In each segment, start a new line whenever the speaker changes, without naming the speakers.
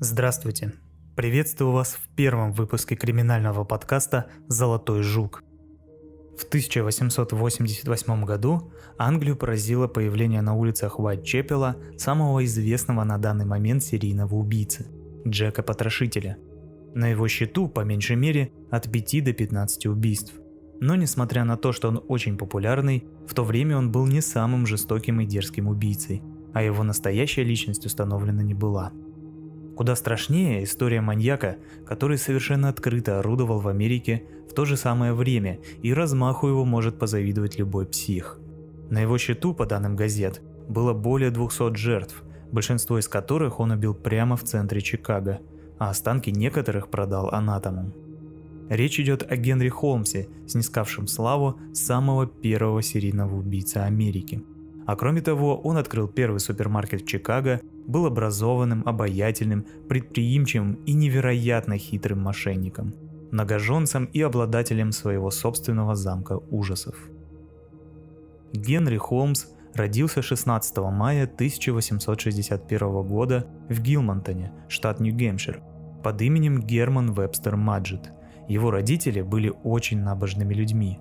Здравствуйте. Приветствую вас в первом выпуске криминального подкаста «Золотой жук». В 1888 году Англию поразило появление на улицах Уайтчепела самого известного на данный момент серийного убийцы – Джека Потрошителя. На его счету, по меньшей мере, от 5 до 15 убийств. Но несмотря на то, что он очень популярный, в то время он был не самым жестоким и дерзким убийцей, а его настоящая личность установлена не была – Куда страшнее история маньяка, который совершенно открыто орудовал в Америке в то же самое время, и размаху его может позавидовать любой псих. На его счету, по данным газет, было более 200 жертв, большинство из которых он убил прямо в центре Чикаго, а останки некоторых продал анатомам. Речь идет о Генри Холмсе, снискавшем славу самого первого серийного убийцы Америки – а кроме того, он открыл первый супермаркет в Чикаго, был образованным, обаятельным, предприимчивым и невероятно хитрым мошенником, многоженцем и обладателем своего собственного замка ужасов. Генри Холмс родился 16 мая 1861 года в Гилмонтоне, штат Нью-Гэмпшир, под именем Герман Вебстер Маджет. Его родители были очень набожными людьми.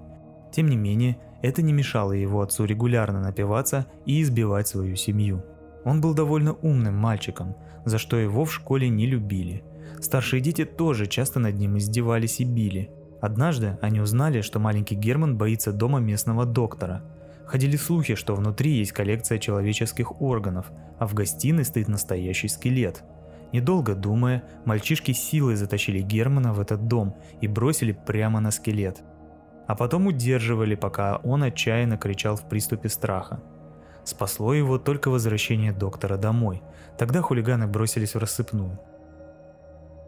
Тем не менее, это не мешало его отцу регулярно напиваться и избивать свою семью. Он был довольно умным мальчиком, за что его в школе не любили. Старшие дети тоже часто над ним издевались и били. Однажды они узнали, что маленький Герман боится дома местного доктора. Ходили слухи, что внутри есть коллекция человеческих органов, а в гостиной стоит настоящий скелет. Недолго думая, мальчишки силой затащили Германа в этот дом и бросили прямо на скелет а потом удерживали, пока он отчаянно кричал в приступе страха. Спасло его только возвращение доктора домой. Тогда хулиганы бросились в рассыпную.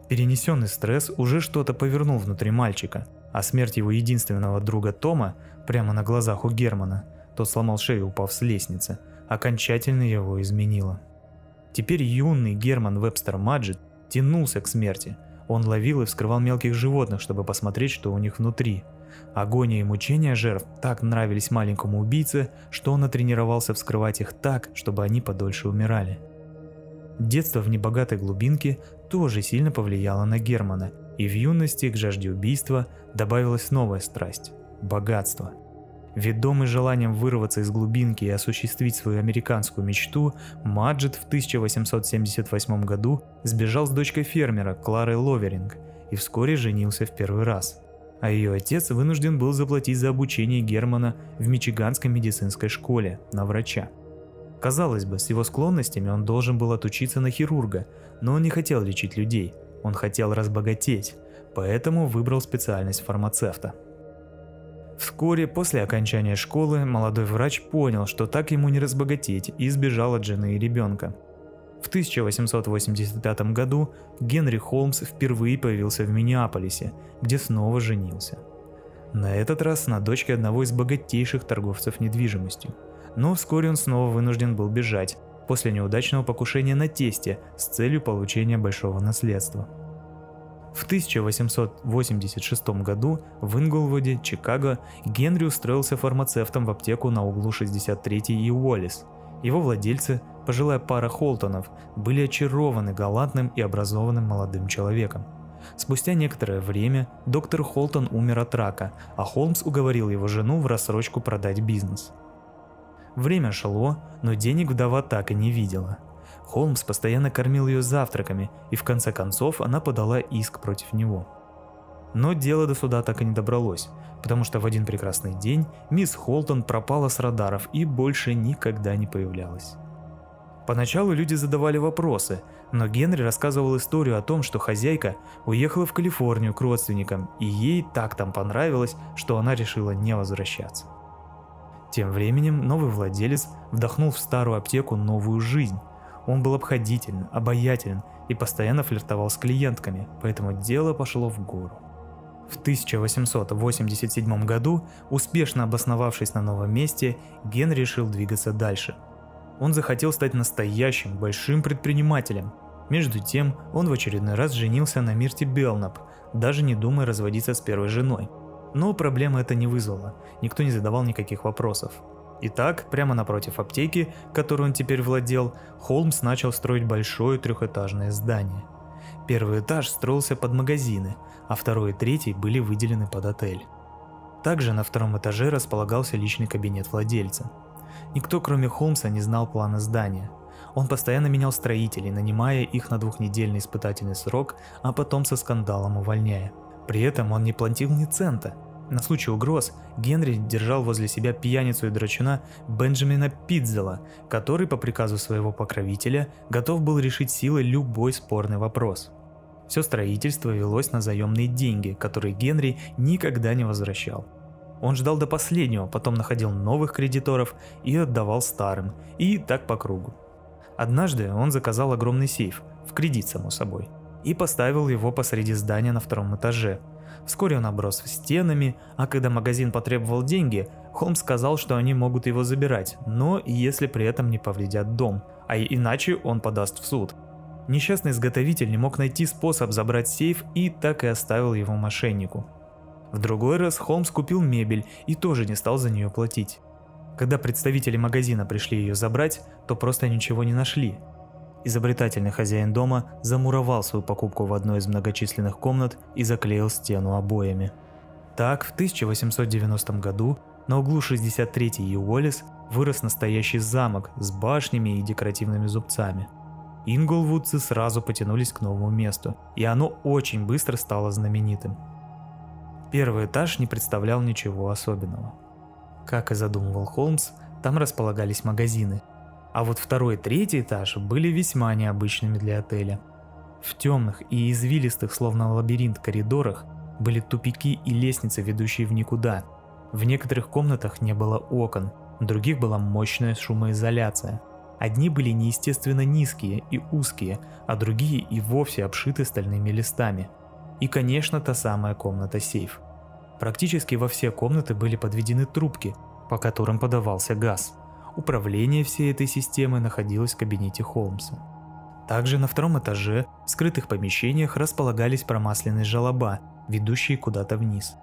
Перенесенный стресс уже что-то повернул внутри мальчика, а смерть его единственного друга Тома прямо на глазах у Германа, тот сломал шею, упав с лестницы, окончательно его изменила. Теперь юный Герман Вебстер Маджет тянулся к смерти. Он ловил и вскрывал мелких животных, чтобы посмотреть, что у них внутри – Агония и мучения жертв так нравились маленькому убийце, что он натренировался вскрывать их так, чтобы они подольше умирали. Детство в небогатой глубинке тоже сильно повлияло на Германа, и в юности к жажде убийства добавилась новая страсть – богатство. Ведомый желанием вырваться из глубинки и осуществить свою американскую мечту, Маджет в 1878 году сбежал с дочкой фермера Кларой Ловеринг и вскоре женился в первый раз – а ее отец вынужден был заплатить за обучение Германа в Мичиганской медицинской школе на врача. Казалось бы, с его склонностями он должен был отучиться на хирурга, но он не хотел лечить людей, он хотел разбогатеть, поэтому выбрал специальность фармацевта. Вскоре после окончания школы молодой врач понял, что так ему не разбогатеть и сбежал от жены и ребенка. В 1885 году Генри Холмс впервые появился в Миннеаполисе, где снова женился. На этот раз на дочке одного из богатейших торговцев недвижимостью. Но вскоре он снова вынужден был бежать, после неудачного покушения на тесте с целью получения большого наследства. В 1886 году в Инглвуде, Чикаго, Генри устроился фармацевтом в аптеку на углу 63 и Уоллес. Его владельцы пожилая пара Холтонов были очарованы галантным и образованным молодым человеком. Спустя некоторое время доктор Холтон умер от рака, а Холмс уговорил его жену в рассрочку продать бизнес. Время шло, но денег вдова так и не видела. Холмс постоянно кормил ее завтраками, и в конце концов она подала иск против него. Но дело до суда так и не добралось, потому что в один прекрасный день мисс Холтон пропала с радаров и больше никогда не появлялась. Поначалу люди задавали вопросы, но Генри рассказывал историю о том, что хозяйка уехала в Калифорнию к родственникам, и ей так там понравилось, что она решила не возвращаться. Тем временем новый владелец вдохнул в старую аптеку новую жизнь. Он был обходителен, обаятелен и постоянно флиртовал с клиентками, поэтому дело пошло в гору. В 1887 году, успешно обосновавшись на новом месте, Ген решил двигаться дальше – он захотел стать настоящим большим предпринимателем. Между тем, он в очередной раз женился на Мирте Белнап, даже не думая разводиться с первой женой. Но проблема это не вызвала, никто не задавал никаких вопросов. Итак, прямо напротив аптеки, которой он теперь владел, Холмс начал строить большое трехэтажное здание. Первый этаж строился под магазины, а второй и третий были выделены под отель. Также на втором этаже располагался личный кабинет владельца. Никто, кроме Холмса, не знал плана здания. Он постоянно менял строителей, нанимая их на двухнедельный испытательный срок, а потом со скандалом увольняя. При этом он не платил ни цента. На случай угроз Генри держал возле себя пьяницу и драчуна Бенджамина Пидзела, который по приказу своего покровителя готов был решить силой любой спорный вопрос. Все строительство велось на заемные деньги, которые Генри никогда не возвращал. Он ждал до последнего, потом находил новых кредиторов и отдавал старым, и так по кругу. Однажды он заказал огромный сейф, в кредит само собой, и поставил его посреди здания на втором этаже. Вскоре он оброс стенами, а когда магазин потребовал деньги, Холмс сказал, что они могут его забирать, но если при этом не повредят дом, а иначе он подаст в суд. Несчастный изготовитель не мог найти способ забрать сейф и так и оставил его мошеннику. В другой раз Холмс купил мебель и тоже не стал за нее платить. Когда представители магазина пришли ее забрать, то просто ничего не нашли. Изобретательный хозяин дома замуровал свою покупку в одной из многочисленных комнат и заклеил стену обоями. Так, в 1890 году на углу 63 и Уоллес вырос настоящий замок с башнями и декоративными зубцами – Инглвудцы сразу потянулись к новому месту, и оно очень быстро стало знаменитым. Первый этаж не представлял ничего особенного. Как и задумывал Холмс, там располагались магазины, а вот второй и третий этаж были весьма необычными для отеля. В темных и извилистых, словно лабиринт, коридорах были тупики и лестницы, ведущие в никуда. В некоторых комнатах не было окон, в других была мощная шумоизоляция – Одни были неестественно низкие и узкие, а другие и вовсе обшиты стальными листами. И, конечно, та самая комната-сейф. Практически во все комнаты были подведены трубки, по которым подавался газ. Управление всей этой системы находилось в кабинете Холмса. Также на втором этаже в скрытых помещениях располагались промасленные желоба, ведущие куда-то вниз.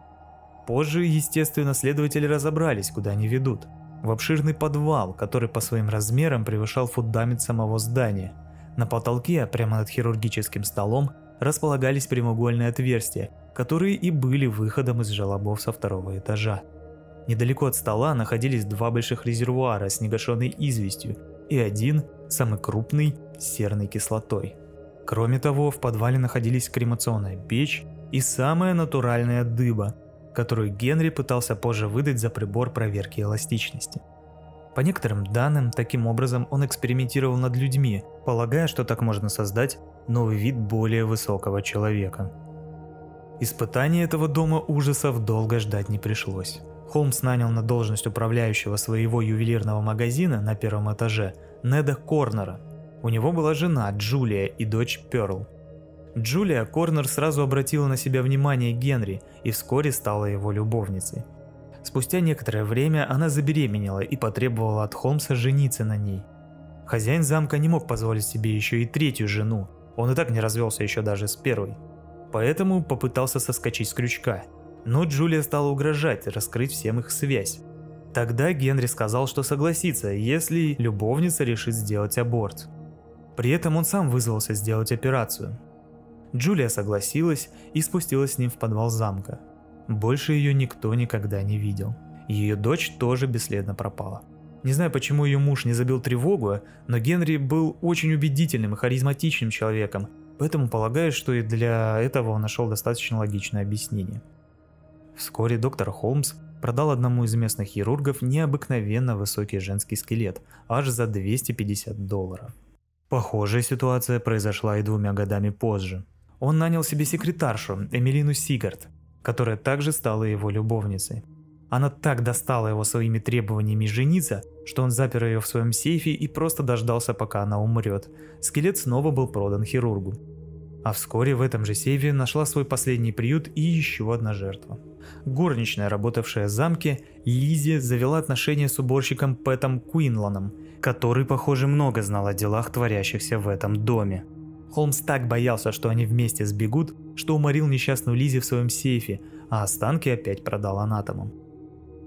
Позже, естественно, следователи разобрались, куда они ведут – в обширный подвал, который по своим размерам превышал фундамент самого здания. На потолке, прямо над хирургическим столом, располагались прямоугольные отверстия, которые и были выходом из желобов со второго этажа. Недалеко от стола находились два больших резервуара с негашенной известью и один, самый крупный, с серной кислотой. Кроме того, в подвале находились кремационная печь и самая натуральная дыба – которую Генри пытался позже выдать за прибор проверки эластичности. По некоторым данным, таким образом он экспериментировал над людьми, полагая, что так можно создать новый вид более высокого человека. Испытания этого дома ужасов долго ждать не пришлось. Холмс нанял на должность управляющего своего ювелирного магазина на первом этаже Неда Корнера. У него была жена Джулия и дочь Перл. Джулия Корнер сразу обратила на себя внимание Генри и вскоре стала его любовницей. Спустя некоторое время она забеременела и потребовала от Холмса жениться на ней. Хозяин замка не мог позволить себе еще и третью жену, он и так не развелся еще даже с первой. Поэтому попытался соскочить с крючка. Но Джулия стала угрожать раскрыть всем их связь. Тогда Генри сказал, что согласится, если любовница решит сделать аборт. При этом он сам вызвался сделать операцию, Джулия согласилась и спустилась с ним в подвал замка. Больше ее никто никогда не видел. Ее дочь тоже бесследно пропала. Не знаю, почему ее муж не забил тревогу, но Генри был очень убедительным и харизматичным человеком, поэтому полагаю, что и для этого он нашел достаточно логичное объяснение. Вскоре доктор Холмс продал одному из местных хирургов необыкновенно высокий женский скелет, аж за 250 долларов. Похожая ситуация произошла и двумя годами позже. Он нанял себе секретаршу Эмилину Сигард, которая также стала его любовницей. Она так достала его своими требованиями жениться, что он запер ее в своем сейфе и просто дождался, пока она умрет. Скелет снова был продан хирургу. А вскоре в этом же сейфе нашла свой последний приют и еще одна жертва. Горничная, работавшая в замке, Лизи завела отношения с уборщиком Пэтом Куинланом, который, похоже, много знал о делах, творящихся в этом доме. Холмс так боялся, что они вместе сбегут, что уморил несчастную Лизи в своем сейфе, а останки опять продал анатомам.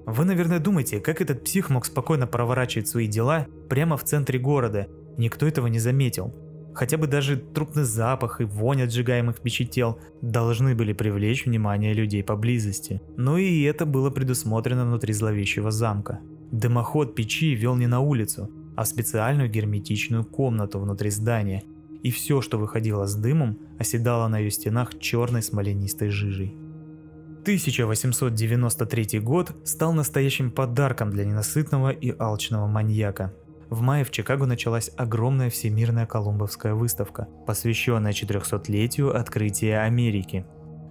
Вы, наверное, думаете, как этот псих мог спокойно проворачивать свои дела прямо в центре города, никто этого не заметил. Хотя бы даже трупный запах и вонь от сжигаемых печи тел должны были привлечь внимание людей поблизости. Но и это было предусмотрено внутри зловещего замка. Дымоход печи вел не на улицу, а в специальную герметичную комнату внутри здания, и все, что выходило с дымом, оседало на ее стенах черной смоленистой жижей. 1893 год стал настоящим подарком для ненасытного и алчного маньяка. В мае в Чикаго началась огромная всемирная колумбовская выставка, посвященная 400-летию открытия Америки.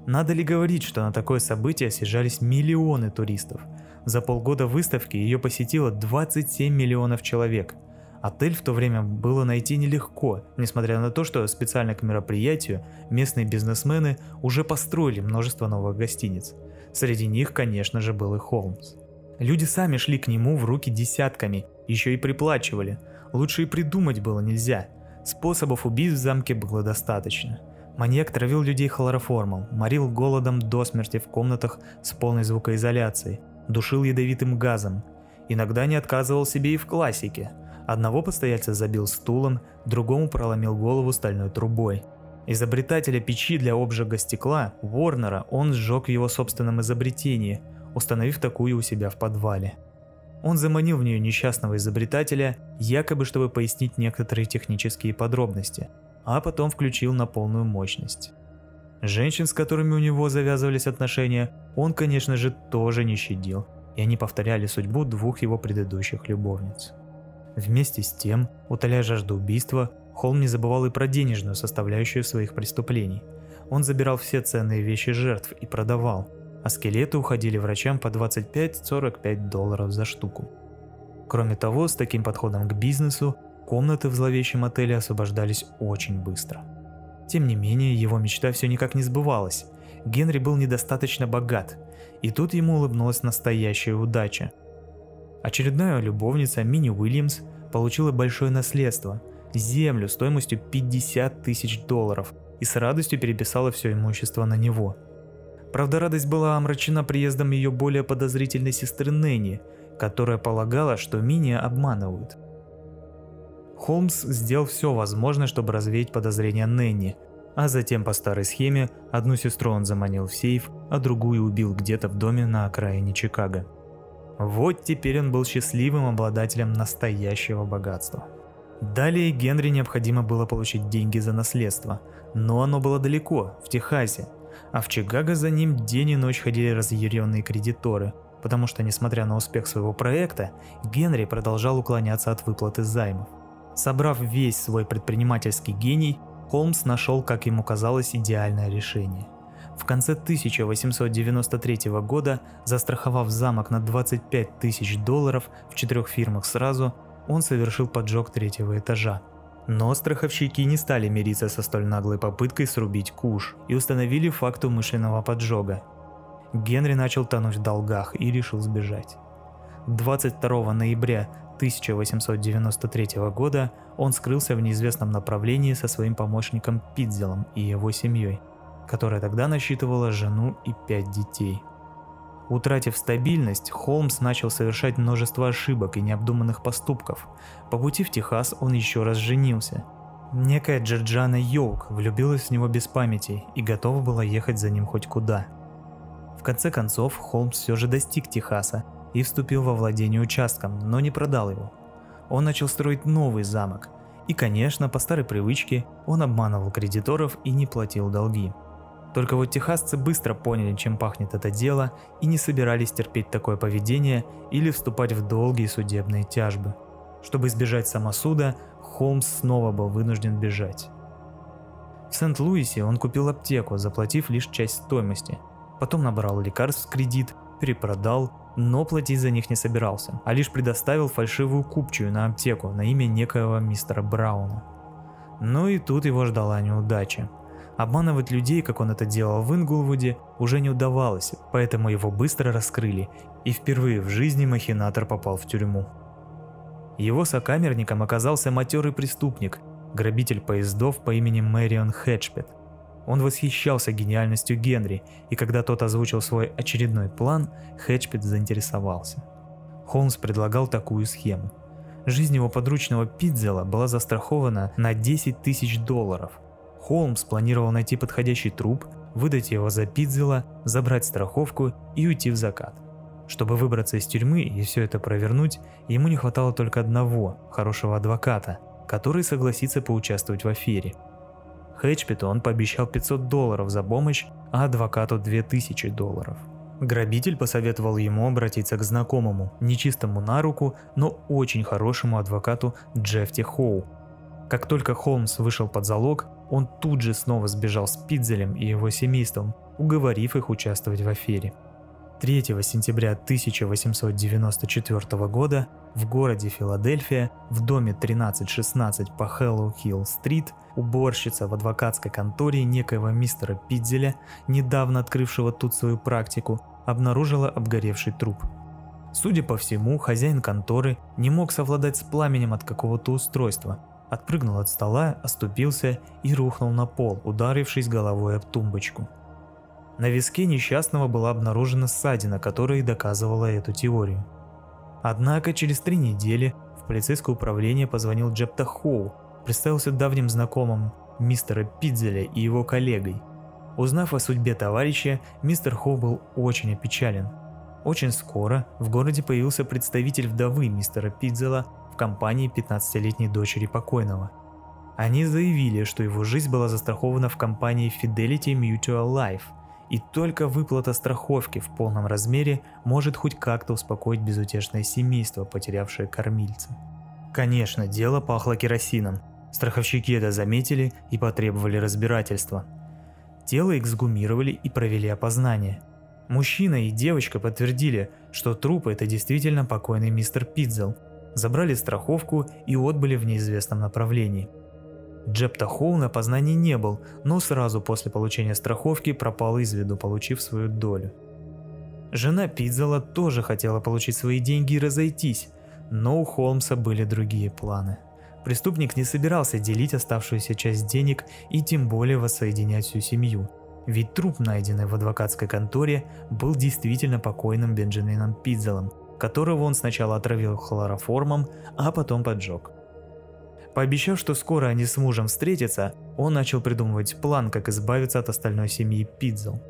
Надо ли говорить, что на такое событие съезжались миллионы туристов? За полгода выставки ее посетило 27 миллионов человек – Отель в то время было найти нелегко, несмотря на то, что специально к мероприятию местные бизнесмены уже построили множество новых гостиниц. Среди них, конечно же, был и Холмс. Люди сами шли к нему в руки десятками, еще и приплачивали. Лучше и придумать было нельзя. Способов убийств в замке было достаточно. Маньяк травил людей хлороформом, морил голодом до смерти в комнатах с полной звукоизоляцией, душил ядовитым газом. Иногда не отказывал себе и в классике – Одного постояльца забил стулом, другому проломил голову стальной трубой. Изобретателя печи для обжига стекла, Ворнера, он сжег в его собственном изобретении, установив такую у себя в подвале. Он заманил в нее несчастного изобретателя, якобы чтобы пояснить некоторые технические подробности, а потом включил на полную мощность. Женщин, с которыми у него завязывались отношения, он, конечно же, тоже не щадил, и они повторяли судьбу двух его предыдущих любовниц. Вместе с тем, утоляя жажду убийства, Холм не забывал и про денежную составляющую своих преступлений. Он забирал все ценные вещи жертв и продавал, а скелеты уходили врачам по 25-45 долларов за штуку. Кроме того, с таким подходом к бизнесу, комнаты в зловещем отеле освобождались очень быстро. Тем не менее, его мечта все никак не сбывалась. Генри был недостаточно богат, и тут ему улыбнулась настоящая удача – Очередная любовница Мини Уильямс получила большое наследство – землю стоимостью 50 тысяч долларов и с радостью переписала все имущество на него. Правда, радость была омрачена приездом ее более подозрительной сестры Нэнни, которая полагала, что Мини обманывают. Холмс сделал все возможное, чтобы развеять подозрения Нэнни, а затем по старой схеме одну сестру он заманил в сейф, а другую убил где-то в доме на окраине Чикаго. Вот теперь он был счастливым обладателем настоящего богатства. Далее Генри необходимо было получить деньги за наследство, но оно было далеко, в Техасе, а в Чикаго за ним день и ночь ходили разъяренные кредиторы, потому что, несмотря на успех своего проекта, Генри продолжал уклоняться от выплаты займов. Собрав весь свой предпринимательский гений, Холмс нашел, как ему казалось, идеальное решение – в конце 1893 года, застраховав замок на 25 тысяч долларов в четырех фирмах сразу, он совершил поджог третьего этажа. Но страховщики не стали мириться со столь наглой попыткой срубить куш и установили факт умышленного поджога. Генри начал тонуть в долгах и решил сбежать. 22 ноября 1893 года он скрылся в неизвестном направлении со своим помощником Питзелом и его семьей которая тогда насчитывала жену и пять детей. Утратив стабильность, Холмс начал совершать множество ошибок и необдуманных поступков. По пути в Техас он еще раз женился. Некая Джорджана Йоук влюбилась в него без памяти и готова была ехать за ним хоть куда. В конце концов, Холмс все же достиг Техаса и вступил во владение участком, но не продал его. Он начал строить новый замок, и, конечно, по старой привычке, он обманывал кредиторов и не платил долги. Только вот техасцы быстро поняли, чем пахнет это дело, и не собирались терпеть такое поведение или вступать в долгие судебные тяжбы. Чтобы избежать самосуда, Холмс снова был вынужден бежать. В Сент-Луисе он купил аптеку, заплатив лишь часть стоимости. Потом набрал лекарств в кредит, перепродал, но платить за них не собирался, а лишь предоставил фальшивую купчую на аптеку на имя некоего мистера Брауна. Но и тут его ждала неудача. Обманывать людей, как он это делал в Инглвуде, уже не удавалось, поэтому его быстро раскрыли, и впервые в жизни махинатор попал в тюрьму. Его сокамерником оказался матерый преступник, грабитель поездов по имени Мэрион Хэтчпет. Он восхищался гениальностью Генри, и когда тот озвучил свой очередной план, Хэтчпет заинтересовался. Холмс предлагал такую схему. Жизнь его подручного Пидзела была застрахована на 10 тысяч долларов. Холмс планировал найти подходящий труп, выдать его за Пидзела, забрать страховку и уйти в закат. Чтобы выбраться из тюрьмы и все это провернуть, ему не хватало только одного, хорошего адвоката, который согласится поучаствовать в афере. Хэтчпиту он пообещал 500 долларов за помощь, а адвокату 2000 долларов. Грабитель посоветовал ему обратиться к знакомому, нечистому на руку, но очень хорошему адвокату Джефти Хоу. Как только Холмс вышел под залог, он тут же снова сбежал с Пидзелем и его семейством, уговорив их участвовать в афере. 3 сентября 1894 года в городе Филадельфия в доме 1316 по Хэллоу-Хилл-стрит уборщица в адвокатской конторе некоего мистера Пидзеля, недавно открывшего тут свою практику, обнаружила обгоревший труп. Судя по всему, хозяин конторы не мог совладать с пламенем от какого-то устройства, отпрыгнул от стола, оступился и рухнул на пол, ударившись головой об тумбочку. На виске несчастного была обнаружена ссадина, которая и доказывала эту теорию. Однако через три недели в полицейское управление позвонил Джепта Хоу, представился давним знакомым мистера Пидзеля и его коллегой. Узнав о судьбе товарища, мистер Хоу был очень опечален. Очень скоро в городе появился представитель вдовы мистера Пидзела компании 15-летней дочери покойного. Они заявили, что его жизнь была застрахована в компании Fidelity Mutual Life – и только выплата страховки в полном размере может хоть как-то успокоить безутешное семейство, потерявшее кормильца. Конечно, дело пахло керосином. Страховщики это заметили и потребовали разбирательства. Тело эксгумировали и провели опознание. Мужчина и девочка подтвердили, что труп это действительно покойный мистер Пидзел. Забрали страховку и отбыли в неизвестном направлении – Джепта Хоу на познании не был, но сразу после получения страховки пропал из виду, получив свою долю. Жена Пидзела тоже хотела получить свои деньги и разойтись, но у Холмса были другие планы. Преступник не собирался делить оставшуюся часть денег и тем более воссоединять всю семью. Ведь труп, найденный в адвокатской конторе, был действительно покойным Бенджамином Пидзелом, которого он сначала отравил хлороформом, а потом поджег. Пообещав, что скоро они с мужем встретятся, он начал придумывать план, как избавиться от остальной семьи Пидзел.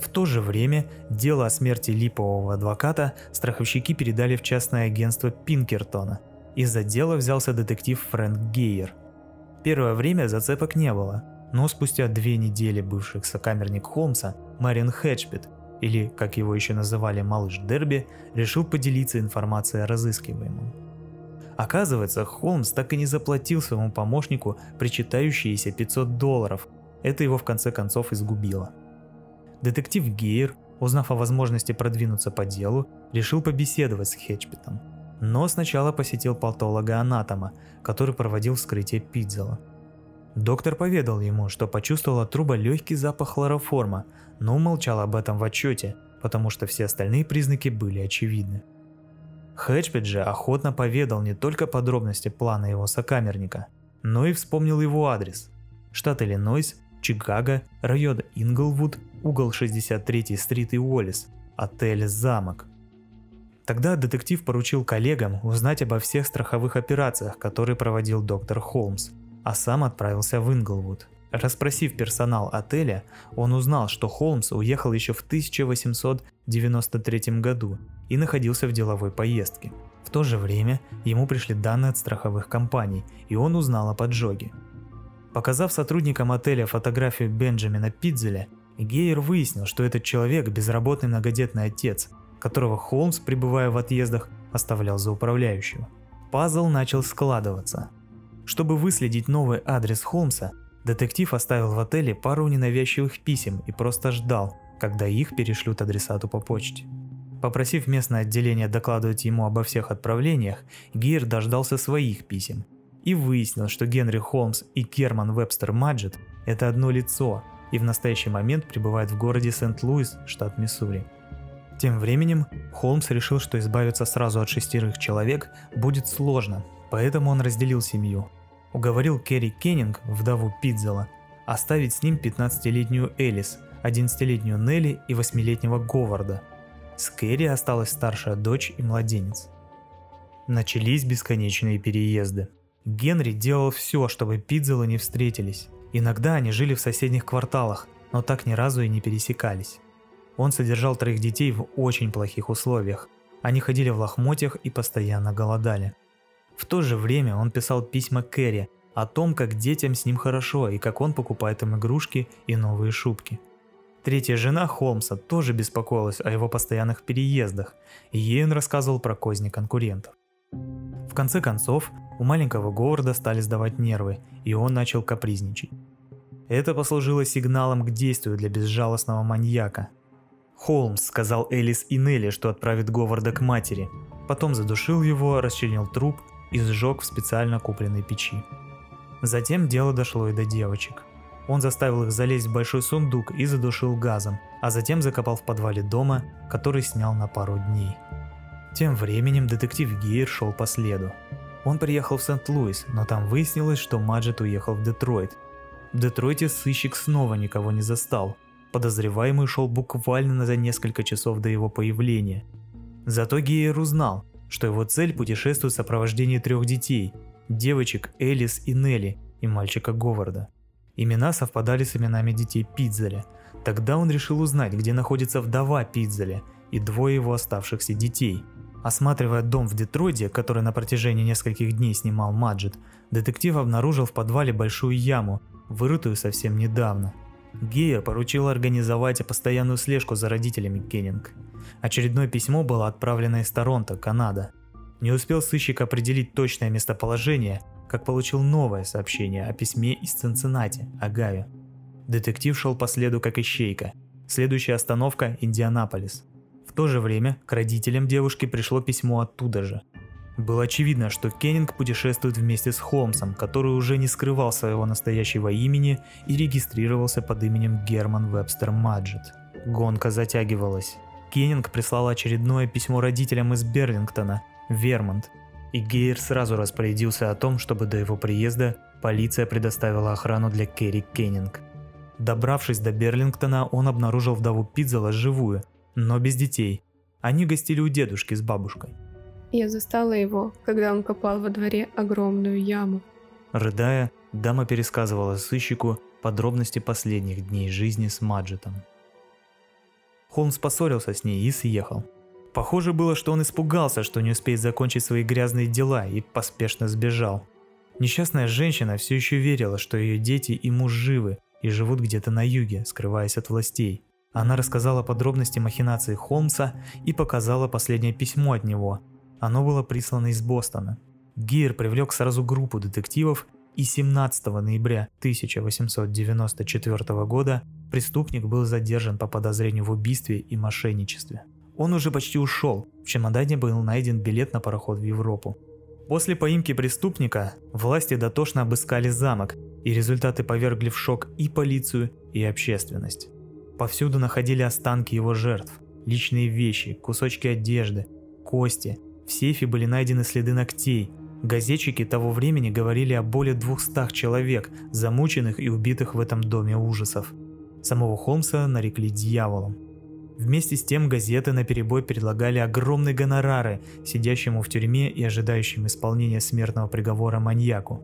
В то же время дело о смерти липового адвоката страховщики передали в частное агентство Пинкертона. Из-за дела взялся детектив Фрэнк Гейер. Первое время зацепок не было, но спустя две недели бывший сокамерник Холмса, Марин Хэтчпит, или, как его еще называли, малыш Дерби, решил поделиться информацией о разыскиваемом. Оказывается, Холмс так и не заплатил своему помощнику причитающиеся 500 долларов. Это его в конце концов изгубило. Детектив Гейр, узнав о возможности продвинуться по делу, решил побеседовать с Хетчпитом. Но сначала посетил патолога-анатома, который проводил вскрытие Пидзела. Доктор поведал ему, что почувствовал от труба легкий запах хлороформа, но умолчал об этом в отчете, потому что все остальные признаки были очевидны. Хэтчпет же охотно поведал не только подробности плана его сокамерника, но и вспомнил его адрес. Штат Иллинойс, Чикаго, район Инглвуд, угол 63-й стрит и Уоллес, отель «Замок». Тогда детектив поручил коллегам узнать обо всех страховых операциях, которые проводил доктор Холмс, а сам отправился в Инглвуд. Расспросив персонал отеля, он узнал, что Холмс уехал еще в 1893 году и находился в деловой поездке. В то же время ему пришли данные от страховых компаний, и он узнал о поджоге. Показав сотрудникам отеля фотографию Бенджамина Пидзеля, Гейер выяснил, что этот человек – безработный многодетный отец, которого Холмс, пребывая в отъездах, оставлял за управляющего. Пазл начал складываться. Чтобы выследить новый адрес Холмса, Детектив оставил в отеле пару ненавязчивых писем и просто ждал, когда их перешлют адресату по почте. Попросив местное отделение докладывать ему обо всех отправлениях, Гейр дождался своих писем и выяснил, что Генри Холмс и Керман Вебстер Маджет – это одно лицо и в настоящий момент пребывают в городе Сент-Луис, штат Миссури. Тем временем Холмс решил, что избавиться сразу от шестерых человек будет сложно, поэтому он разделил семью уговорил Керри Кеннинг, вдову Пидзела, оставить с ним 15-летнюю Элис, 11-летнюю Нелли и 8-летнего Говарда. С Керри осталась старшая дочь и младенец. Начались бесконечные переезды. Генри делал все, чтобы Пидзелы не встретились. Иногда они жили в соседних кварталах, но так ни разу и не пересекались. Он содержал троих детей в очень плохих условиях. Они ходили в лохмотьях и постоянно голодали. В то же время он писал письма Кэрри о том, как детям с ним хорошо и как он покупает им игрушки и новые шубки. Третья жена Холмса тоже беспокоилась о его постоянных переездах, и ей он рассказывал про козни конкурентов. В конце концов, у маленького Говарда стали сдавать нервы, и он начал капризничать. Это послужило сигналом к действию для безжалостного маньяка. Холмс сказал Элис и Нелли, что отправит Говарда к матери. Потом задушил его, расчленил труп и сжег в специально купленной печи. Затем дело дошло и до девочек. Он заставил их залезть в большой сундук и задушил газом, а затем закопал в подвале дома, который снял на пару дней. Тем временем детектив Гейр шел по следу. Он приехал в Сент-Луис, но там выяснилось, что Маджет уехал в Детройт. В Детройте сыщик снова никого не застал. Подозреваемый шел буквально за несколько часов до его появления. Зато Гейер узнал, что его цель путешествует в сопровождении трех детей – девочек Элис и Нелли и мальчика Говарда. Имена совпадали с именами детей Пидзеля. Тогда он решил узнать, где находится вдова Пидзеля и двое его оставшихся детей – Осматривая дом в Детройде, который на протяжении нескольких дней снимал Маджет, детектив обнаружил в подвале большую яму, вырытую совсем недавно. Гея поручила организовать постоянную слежку за родителями Кеннинг. Очередное письмо было отправлено из Торонто, Канада. Не успел сыщик определить точное местоположение, как получил новое сообщение о письме из Цинциннати, Огайо. Детектив шел по следу как ищейка. Следующая остановка – Индианаполис то же время к родителям девушки пришло письмо оттуда же. Было очевидно, что Кеннинг путешествует вместе с Холмсом, который уже не скрывал своего настоящего имени и регистрировался под именем Герман Вебстер Маджет. Гонка затягивалась. Кеннинг прислал очередное письмо родителям из Берлингтона, Вермонт, и Гейр сразу распорядился о том, чтобы до его приезда полиция предоставила охрану для Керри Кеннинг. Добравшись до Берлингтона, он обнаружил вдову Пидзела живую – но без детей. Они гостили у дедушки с бабушкой.
Я застала его, когда он копал во дворе огромную яму.
Рыдая, дама пересказывала сыщику подробности последних дней жизни с Маджетом. Холмс поссорился с ней и съехал. Похоже было, что он испугался, что не успеет закончить свои грязные дела и поспешно сбежал. Несчастная женщина все еще верила, что ее дети и муж живы и живут где-то на юге, скрываясь от властей. Она рассказала подробности махинации Холмса и показала последнее письмо от него. Оно было прислано из Бостона. Гейр привлек сразу группу детективов, и 17 ноября 1894 года преступник был задержан по подозрению в убийстве и мошенничестве. Он уже почти ушел, в чемодане был найден билет на пароход в Европу. После поимки преступника власти дотошно обыскали замок, и результаты повергли в шок и полицию, и общественность. Повсюду находили останки его жертв, личные вещи, кусочки одежды, кости. В сейфе были найдены следы ногтей. Газетчики того времени говорили о более 200 человек, замученных и убитых в этом доме ужасов. Самого Холмса нарекли дьяволом. Вместе с тем газеты на перебой предлагали огромные гонорары сидящему в тюрьме и ожидающему исполнения смертного приговора маньяку.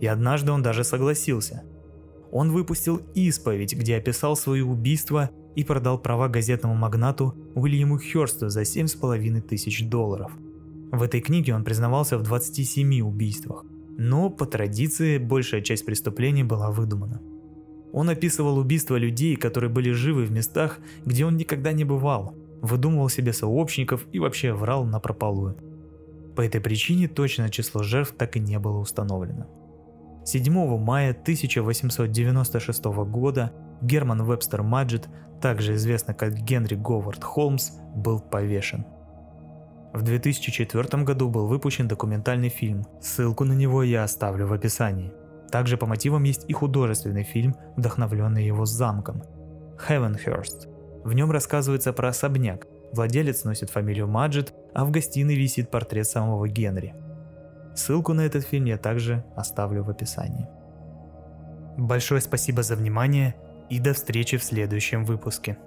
И однажды он даже согласился – он выпустил исповедь, где описал свое убийство и продал права газетному магнату Уильяму Хёрсту за 7,5 тысяч долларов. В этой книге он признавался в 27 убийствах, но по традиции большая часть преступлений была выдумана. Он описывал убийства людей, которые были живы в местах, где он никогда не бывал, выдумывал себе сообщников и вообще врал на прополую. По этой причине точное число жертв так и не было установлено. 7 мая 1896 года Герман Вебстер Маджет, также известный как Генри Говард Холмс, был повешен. В 2004 году был выпущен документальный фильм, ссылку на него я оставлю в описании. Также по мотивам есть и художественный фильм, вдохновленный его замком – Heavenhurst. В нем рассказывается про особняк. Владелец носит фамилию Маджет, а в гостиной висит портрет самого Генри – Ссылку на этот фильм я также оставлю в описании. Большое спасибо за внимание и до встречи в следующем выпуске.